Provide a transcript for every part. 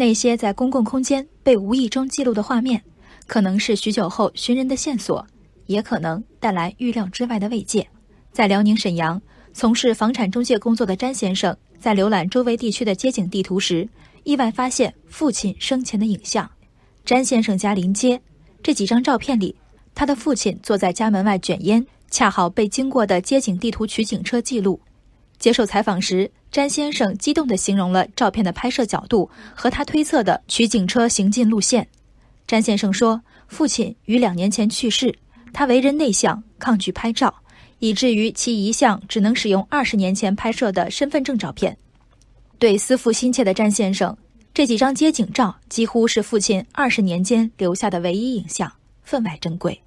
那些在公共空间被无意中记录的画面，可能是许久后寻人的线索，也可能带来预料之外的慰藉。在辽宁沈阳从事房产中介工作的詹先生，在浏览周围地区的街景地图时，意外发现父亲生前的影像。詹先生家临街，这几张照片里，他的父亲坐在家门外卷烟，恰好被经过的街景地图取景车记录。接受采访时，詹先生激动地形容了照片的拍摄角度和他推测的取景车行进路线。詹先生说，父亲于两年前去世，他为人内向，抗拒拍照。以至于其遗像只能使用二十年前拍摄的身份证照片。对思父心切的詹先生，这几张街景照几乎是父亲二十年间留下的唯一影像，分外珍贵。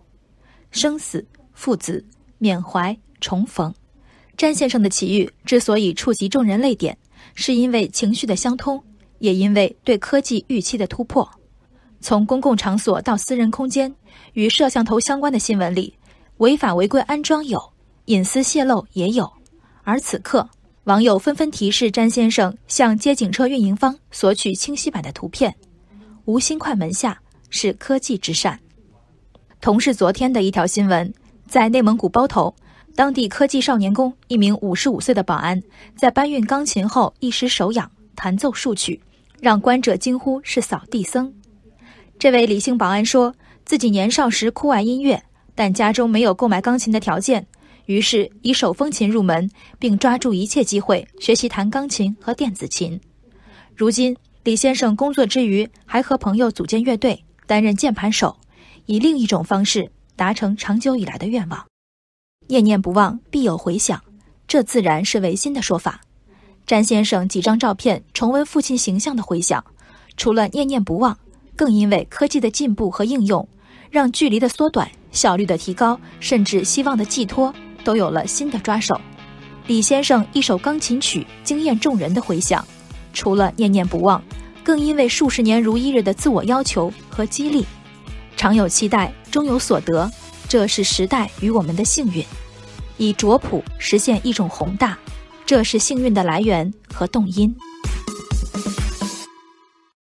生死、父子、缅怀、重逢，詹先生的奇遇之所以触及众人泪点，是因为情绪的相通，也因为对科技预期的突破。从公共场所到私人空间，与摄像头相关的新闻里，违法违规安装有。隐私泄露也有，而此刻网友纷纷提示詹先生向接警车运营方索取清晰版的图片。无心快门下是科技之善。同是昨天的一条新闻，在内蒙古包头，当地科技少年宫一名五十五岁的保安在搬运钢琴后一时手痒，弹奏数曲，让观者惊呼是扫地僧。这位李姓保安说自己年少时酷爱音乐，但家中没有购买钢琴的条件。于是以手风琴入门，并抓住一切机会学习弹钢琴和电子琴。如今，李先生工作之余还和朋友组建乐队，担任键盘手，以另一种方式达成长久以来的愿望。念念不忘，必有回响，这自然是违心的说法。詹先生几张照片重温父亲形象的回响，除了念念不忘，更因为科技的进步和应用，让距离的缩短、效率的提高，甚至希望的寄托。都有了新的抓手，李先生一首钢琴曲惊艳众人的回响，除了念念不忘，更因为数十年如一日的自我要求和激励，常有期待，终有所得，这是时代与我们的幸运，以拙朴实现一种宏大，这是幸运的来源和动因。